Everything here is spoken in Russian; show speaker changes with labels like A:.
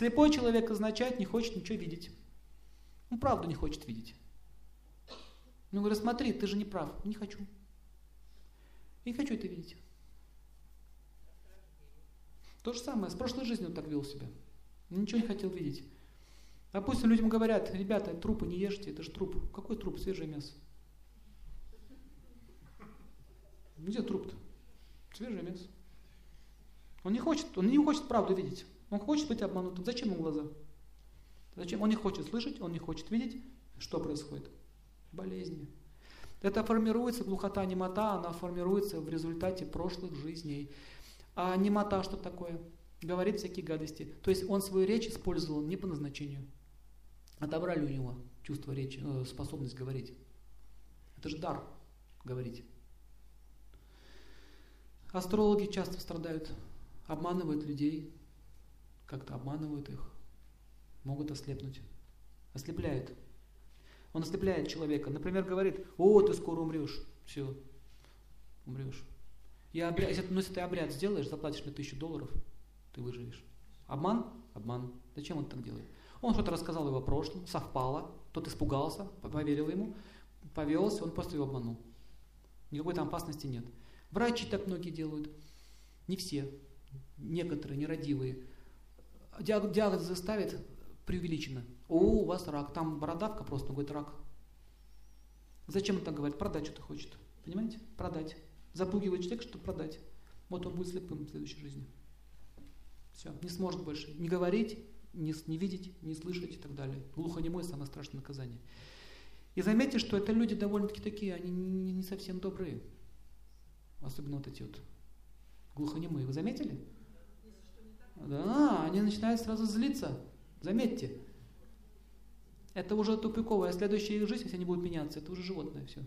A: Слепой человек означает, не хочет ничего видеть. Он правду не хочет видеть. Ну, говорю, смотри, ты же не прав. Не хочу. Не хочу это видеть. То же самое, с прошлой жизнью он так вел себя. Ничего не хотел видеть. Допустим, людям говорят, ребята, трупы не ешьте, это же труп. Какой труп? Свежее мясо. Где труп-то? Свежее мясо. Он не хочет, он не хочет правду видеть. Он хочет быть обманутым. Зачем ему глаза? Зачем? Он не хочет слышать, он не хочет видеть, что происходит. Болезни. Это формируется, глухота, немота, она формируется в результате прошлых жизней. А немота что такое? Говорит всякие гадости. То есть он свою речь использовал не по назначению. Отобрали у него чувство речи, э, способность говорить. Это же дар говорить. Астрологи часто страдают, обманывают людей, как-то обманывают их, могут ослепнуть. Ослепляет. Он ослепляет человека. Например, говорит, о, ты скоро умрешь. Все, умрешь. Я обряд, если, ну, если ты обряд сделаешь, заплатишь мне тысячу долларов, ты выживешь. Обман? Обман. Зачем он так делает? Он что-то рассказал его прошлом, совпало, тот испугался, поверил ему, повелся, он просто его обманул. Никакой там опасности нет. Врачи так многие делают. Не все. Некоторые, нерадивые. Диагнозы ставят преувеличенно. О, у вас рак. Там бородавка просто, он говорит рак. Зачем он так говорит? Продать что-то хочет. Понимаете? Продать. Запугивает человека, чтобы продать. Вот он будет слепым в следующей жизни. Все, не сможет больше не говорить, не, не видеть, не слышать и так далее. Глухонемой – самое страшное наказание. И заметьте, что это люди довольно-таки такие, они не, не совсем добрые. Особенно вот эти вот глухонемые. Вы заметили? Да, начинают сразу злиться. Заметьте. Это уже тупиковая. Следующая их жизнь, если они будут меняться, это уже животное все.